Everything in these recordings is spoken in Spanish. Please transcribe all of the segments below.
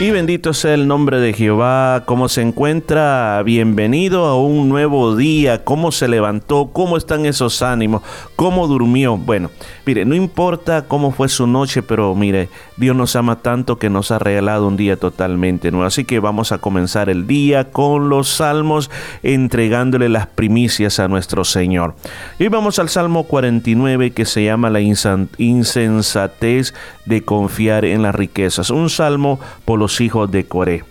Y bendito sea el nombre de Jehová. ¿Cómo se encuentra? Bienvenido a un nuevo día. ¿Cómo se levantó? ¿Cómo están esos ánimos? ¿Cómo durmió? Bueno, mire, no importa cómo fue su noche, pero mire, Dios nos ama tanto que nos ha regalado un día totalmente nuevo. Así que vamos a comenzar el día con los salmos, entregándole las primicias a nuestro Señor. Y vamos al Salmo 49 que se llama la insensatez de confiar en las riquezas. Un salmo por los hijos de Coré.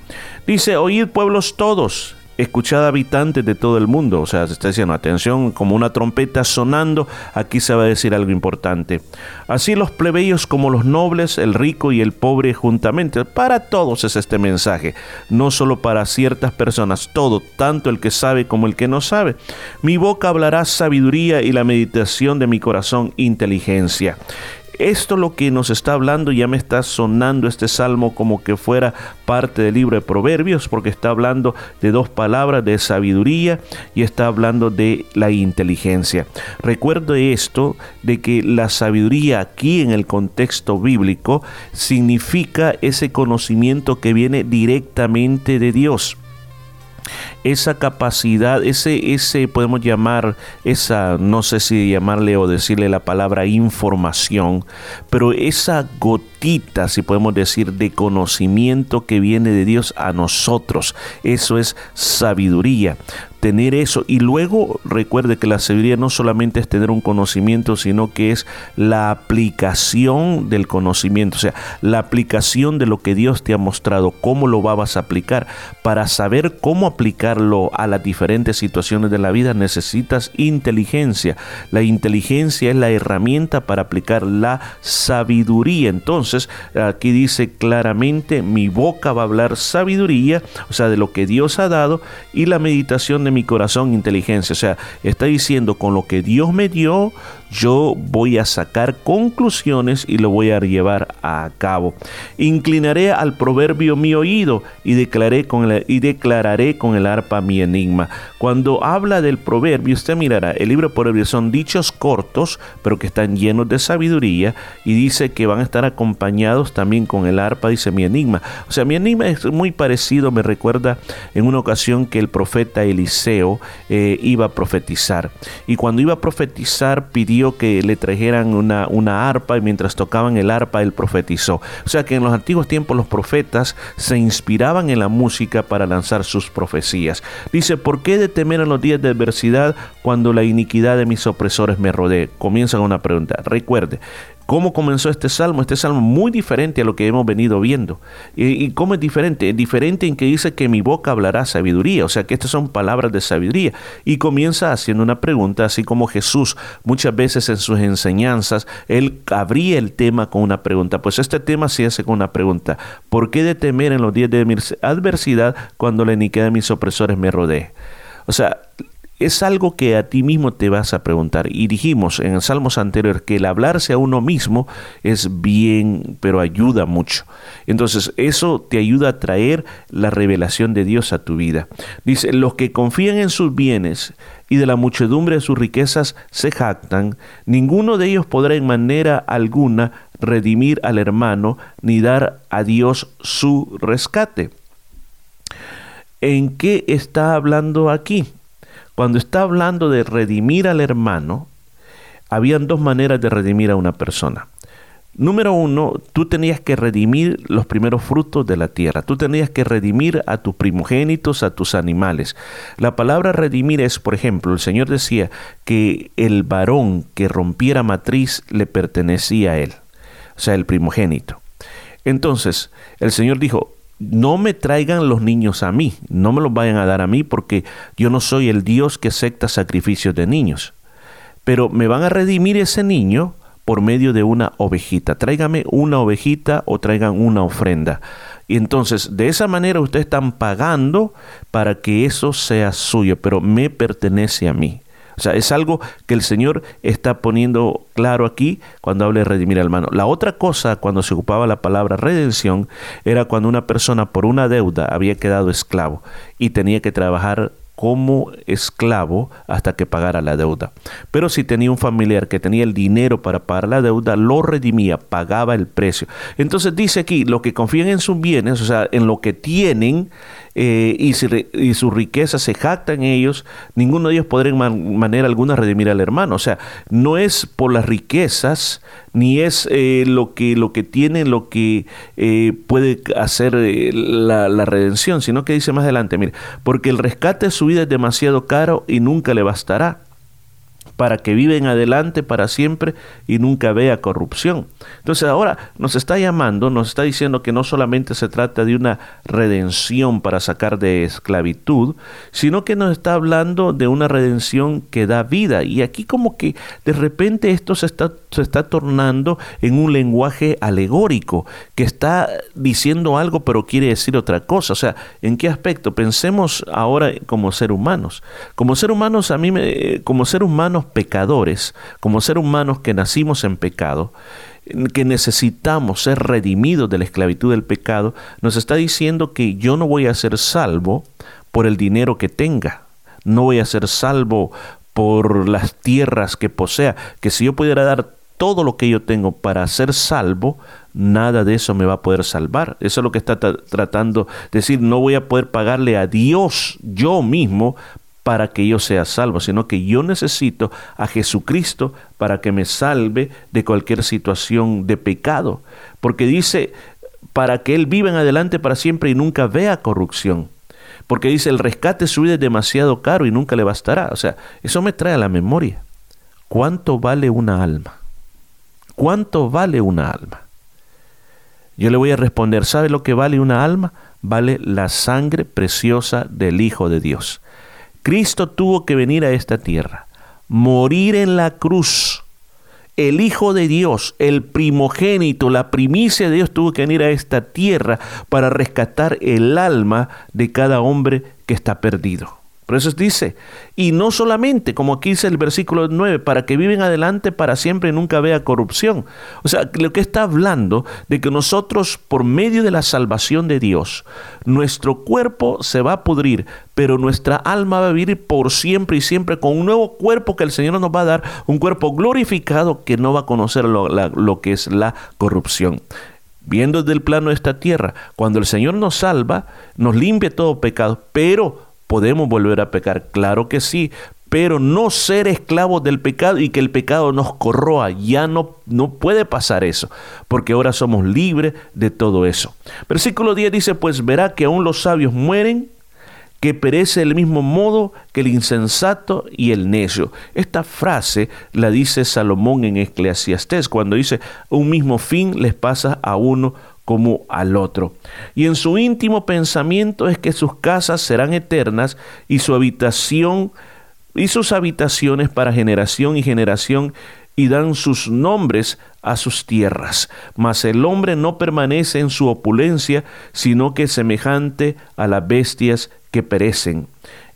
Dice, oíd pueblos todos, escuchad habitantes de todo el mundo. O sea, se está diciendo, atención, como una trompeta sonando, aquí se va a decir algo importante. Así los plebeyos como los nobles, el rico y el pobre juntamente. Para todos es este mensaje, no solo para ciertas personas, todo, tanto el que sabe como el que no sabe. Mi boca hablará sabiduría y la meditación de mi corazón inteligencia. Esto lo que nos está hablando, ya me está sonando este salmo como que fuera parte del libro de Proverbios, porque está hablando de dos palabras, de sabiduría y está hablando de la inteligencia. Recuerdo esto, de que la sabiduría aquí en el contexto bíblico significa ese conocimiento que viene directamente de Dios esa capacidad, ese, ese podemos llamar, esa, no sé si llamarle o decirle la palabra información, pero esa gotita, si podemos decir, de conocimiento que viene de Dios a nosotros, eso es sabiduría tener eso. Y luego recuerde que la sabiduría no solamente es tener un conocimiento, sino que es la aplicación del conocimiento, o sea, la aplicación de lo que Dios te ha mostrado, cómo lo vas a aplicar. Para saber cómo aplicarlo a las diferentes situaciones de la vida necesitas inteligencia. La inteligencia es la herramienta para aplicar la sabiduría. Entonces, aquí dice claramente, mi boca va a hablar sabiduría, o sea, de lo que Dios ha dado, y la meditación de mi corazón inteligencia. O sea, está diciendo, con lo que Dios me dio, yo voy a sacar conclusiones y lo voy a llevar a cabo. Inclinaré al proverbio mi oído y, declaré con el, y declararé con el arpa mi enigma. Cuando habla del proverbio, usted mirará, el libro de proverbios son dichos cortos, pero que están llenos de sabiduría y dice que van a estar acompañados también con el arpa, dice mi enigma. O sea, mi enigma es muy parecido, me recuerda en una ocasión que el profeta Eliseo eh, iba a profetizar. Y cuando iba a profetizar pidió que le trajeran una, una arpa y mientras tocaban el arpa él profetizó. O sea que en los antiguos tiempos los profetas se inspiraban en la música para lanzar sus profecías. Dice, ¿por qué de temer en los días de adversidad cuando la iniquidad de mis opresores me rodee? Comienza con una pregunta. Recuerde, ¿Cómo comenzó este salmo? Este salmo muy diferente a lo que hemos venido viendo. ¿Y, cómo es diferente? Es diferente en que dice que mi boca hablará sabiduría, o sea que estas son palabras de sabiduría. Y comienza haciendo una pregunta, así como Jesús muchas veces en sus enseñanzas, él abría el tema con una pregunta. Pues este tema se hace con una pregunta. ¿Por qué de temer en los días de mi adversidad cuando la iniquidad de mis opresores me rodee? O sea, es algo que a ti mismo te vas a preguntar. Y dijimos en el Salmos anterior que el hablarse a uno mismo es bien, pero ayuda mucho. Entonces, eso te ayuda a traer la revelación de Dios a tu vida. Dice, los que confían en sus bienes y de la muchedumbre de sus riquezas se jactan, ninguno de ellos podrá en manera alguna redimir al hermano ni dar a Dios su rescate. ¿En qué está hablando aquí? Cuando está hablando de redimir al hermano, habían dos maneras de redimir a una persona. Número uno, tú tenías que redimir los primeros frutos de la tierra. Tú tenías que redimir a tus primogénitos, a tus animales. La palabra redimir es, por ejemplo, el Señor decía que el varón que rompiera matriz le pertenecía a él, o sea, el primogénito. Entonces, el Señor dijo, no me traigan los niños a mí, no me los vayan a dar a mí porque yo no soy el Dios que acepta sacrificios de niños. Pero me van a redimir ese niño por medio de una ovejita. Tráigame una ovejita o traigan una ofrenda. Y entonces, de esa manera ustedes están pagando para que eso sea suyo, pero me pertenece a mí. O sea, es algo que el Señor está poniendo claro aquí cuando habla de redimir al hermano. La otra cosa, cuando se ocupaba la palabra redención, era cuando una persona por una deuda había quedado esclavo y tenía que trabajar como esclavo hasta que pagara la deuda. Pero si tenía un familiar que tenía el dinero para pagar la deuda, lo redimía, pagaba el precio. Entonces dice aquí, los que confían en sus bienes, o sea, en lo que tienen, eh, y, y, su riqueza se jacta en ellos, ninguno de ellos podrá en manera alguna redimir al hermano. O sea, no es por las riquezas, ni es eh, lo, que, lo que tiene, lo que eh, puede hacer la, la, redención, sino que dice más adelante, mire, porque el rescate de su vida es demasiado caro y nunca le bastará para que viva en adelante para siempre y nunca vea corrupción. Entonces ahora nos está llamando, nos está diciendo que no solamente se trata de una redención para sacar de esclavitud, sino que nos está hablando de una redención que da vida. Y aquí como que de repente esto se está, se está tornando en un lenguaje alegórico, que está diciendo algo pero quiere decir otra cosa. O sea, ¿en qué aspecto? Pensemos ahora como ser humanos. Como ser humanos, a mí me, como ser humanos pecadores, como seres humanos que nacimos en pecado, que necesitamos ser redimidos de la esclavitud del pecado, nos está diciendo que yo no voy a ser salvo por el dinero que tenga, no voy a ser salvo por las tierras que posea, que si yo pudiera dar todo lo que yo tengo para ser salvo, nada de eso me va a poder salvar. Eso es lo que está tratando de decir, no voy a poder pagarle a Dios yo mismo para que yo sea salvo, sino que yo necesito a Jesucristo para que me salve de cualquier situación de pecado. Porque dice, para que Él viva en adelante para siempre y nunca vea corrupción. Porque dice, el rescate suyo es demasiado caro y nunca le bastará. O sea, eso me trae a la memoria. ¿Cuánto vale una alma? ¿Cuánto vale una alma? Yo le voy a responder, ¿sabe lo que vale una alma? Vale la sangre preciosa del Hijo de Dios. Cristo tuvo que venir a esta tierra, morir en la cruz. El Hijo de Dios, el primogénito, la primicia de Dios tuvo que venir a esta tierra para rescatar el alma de cada hombre que está perdido. Por eso dice, y no solamente, como aquí dice el versículo 9, para que viven adelante para siempre y nunca vea corrupción. O sea, lo que está hablando de que nosotros, por medio de la salvación de Dios, nuestro cuerpo se va a pudrir, pero nuestra alma va a vivir por siempre y siempre con un nuevo cuerpo que el Señor nos va a dar, un cuerpo glorificado que no va a conocer lo, lo que es la corrupción viendo desde el plano de esta tierra, cuando el Señor nos salva, nos limpia todo pecado, pero ¿Podemos volver a pecar? Claro que sí, pero no ser esclavos del pecado y que el pecado nos corroa. Ya no, no puede pasar eso, porque ahora somos libres de todo eso. Versículo 10 dice, pues verá que aún los sabios mueren, que perece del mismo modo que el insensato y el necio. Esta frase la dice Salomón en Eclesiastés, cuando dice, un mismo fin les pasa a uno como al otro. Y en su íntimo pensamiento es que sus casas serán eternas y su habitación y sus habitaciones para generación y generación y dan sus nombres a sus tierras. Mas el hombre no permanece en su opulencia, sino que es semejante a las bestias que perecen.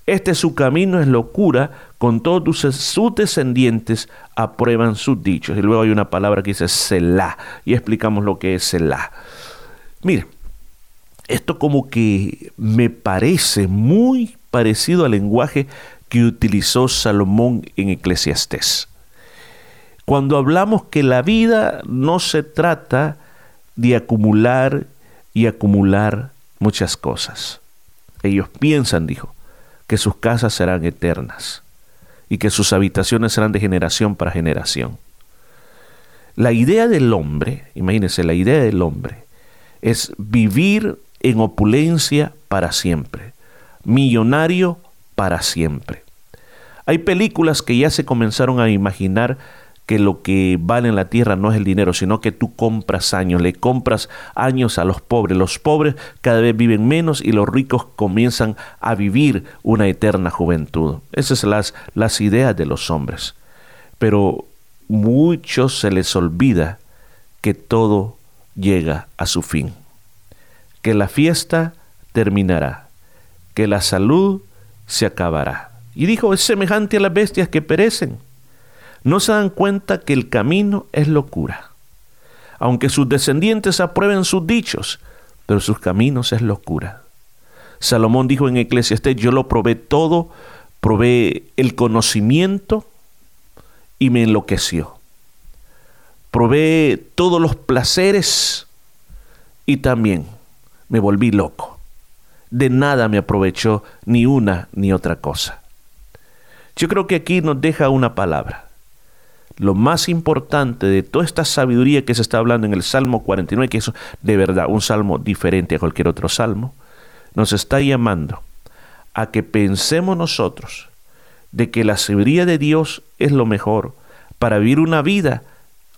Este su camino es locura, con todos sus descendientes aprueban sus dichos. Y luego hay una palabra que dice Selah, y explicamos lo que es Selah. Mire, esto como que me parece muy parecido al lenguaje que utilizó Salomón en Eclesiastés. Cuando hablamos que la vida no se trata de acumular y acumular muchas cosas. Ellos piensan, dijo, que sus casas serán eternas y que sus habitaciones serán de generación para generación. La idea del hombre, imagínense, la idea del hombre es vivir en opulencia para siempre, millonario para siempre. Hay películas que ya se comenzaron a imaginar que lo que vale en la tierra no es el dinero, sino que tú compras años, le compras años a los pobres. Los pobres cada vez viven menos y los ricos comienzan a vivir una eterna juventud. Esas son las, las ideas de los hombres. Pero muchos se les olvida que todo llega a su fin, que la fiesta terminará, que la salud se acabará. Y dijo, es semejante a las bestias que perecen. No se dan cuenta que el camino es locura. Aunque sus descendientes aprueben sus dichos, pero sus caminos es locura. Salomón dijo en Eclesiastés, yo lo probé todo, probé el conocimiento y me enloqueció. Probé todos los placeres y también me volví loco. De nada me aprovechó ni una ni otra cosa. Yo creo que aquí nos deja una palabra. Lo más importante de toda esta sabiduría que se está hablando en el Salmo 49, que es de verdad un salmo diferente a cualquier otro salmo, nos está llamando a que pensemos nosotros de que la sabiduría de Dios es lo mejor para vivir una vida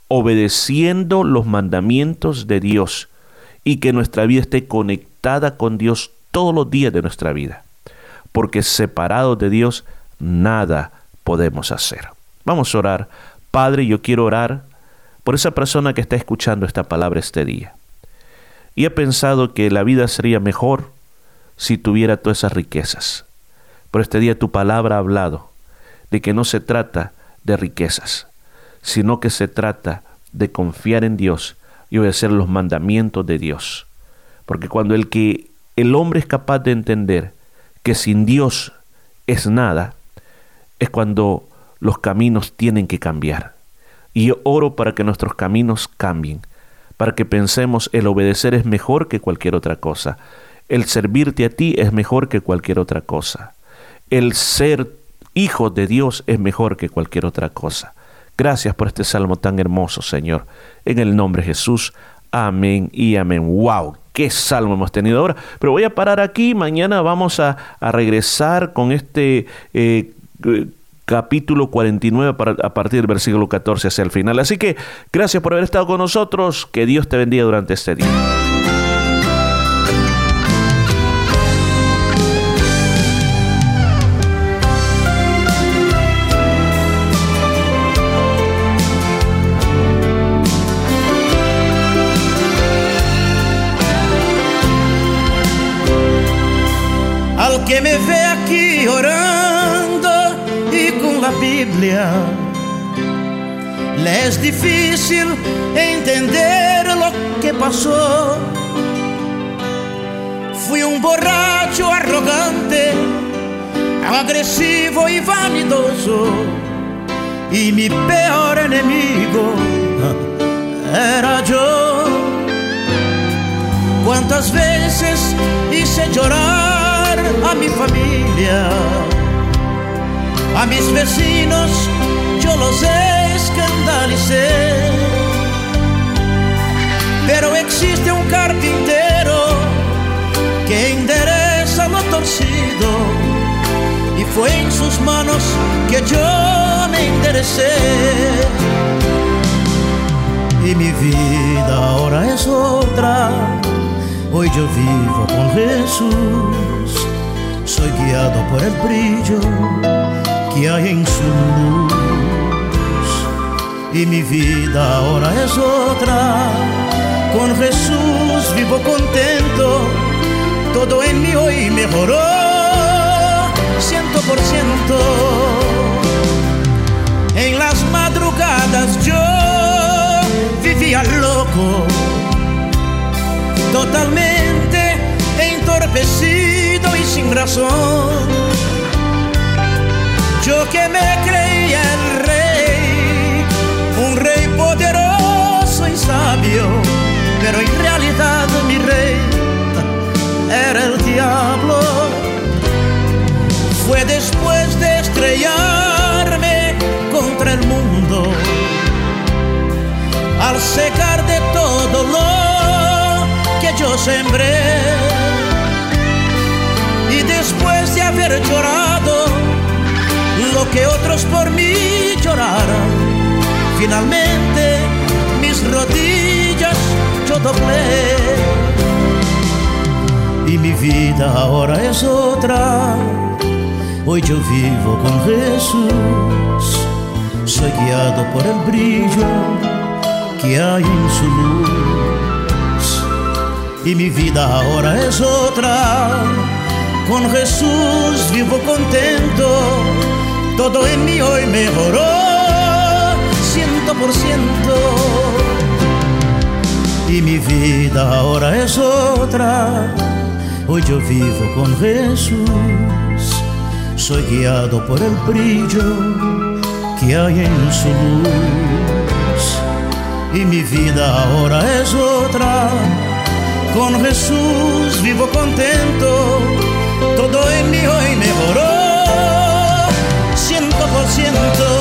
obedeciendo los mandamientos de Dios y que nuestra vida esté conectada con Dios todos los días de nuestra vida. Porque separados de Dios nada podemos hacer. Vamos a orar. Padre, yo quiero orar por esa persona que está escuchando esta palabra este día. Y he pensado que la vida sería mejor si tuviera todas esas riquezas. Pero este día tu palabra ha hablado de que no se trata de riquezas, sino que se trata de confiar en Dios y obedecer los mandamientos de Dios. Porque cuando el que el hombre es capaz de entender que sin Dios es nada, es cuando los caminos tienen que cambiar. Y oro para que nuestros caminos cambien, para que pensemos el obedecer es mejor que cualquier otra cosa, el servirte a ti es mejor que cualquier otra cosa, el ser hijo de Dios es mejor que cualquier otra cosa. Gracias por este salmo tan hermoso, Señor. En el nombre de Jesús. Amén y amén. ¡Wow! qué salmo hemos tenido ahora. Pero voy a parar aquí. Mañana vamos a, regresar con este eh, capítulo 49 a partir del versículo 14 hacia el final. Así que gracias por haber estado con nosotros. Que Dios te bendiga durante este día. Al que me ve Biblia, le es difícil entender lo que pasó. Fui un borracho arrogante, agresivo y vanidoso, y mi peor enemigo era yo. ¿Cuántas veces hice llorar a mi familia? A mis vecinos yo los escandalicé. Pero existe un carpintero que endereza lo torcido y fue en sus manos que yo me enderecé. Y mi vida ahora es otra Hoy yo vivo con Jesús, soy guiado por el brillo que hay en su luz. Y mi vida ahora es otra, con Jesús vivo contento, todo en mí hoy mejoró, ciento por ciento. En las madrugadas yo vivía loco totalmente entorpecido y sin razón. Yo que me creía el rey, un rey poderoso y sabio, pero en realidad mi rey era el diablo. Fue después de estrellarme contra el mundo, al secar de todo lo yo sembré. Que otros por mí lloraron, finalmente mis rodillas yo doblé. Y mi vida ahora es otra, hoy yo vivo con Jesús, soy guiado por el brillo que hay en su luz. Y mi vida ahora es otra. Con Jesús vivo contento, todo en mí hoy mejoró, ciento por ciento. Y mi vida ahora es otra, Hoy yo vivo con Jesús, soy guiado por el brillo que hay en su luz. Y mi vida ahora es otra, con Jesús vivo contento 前走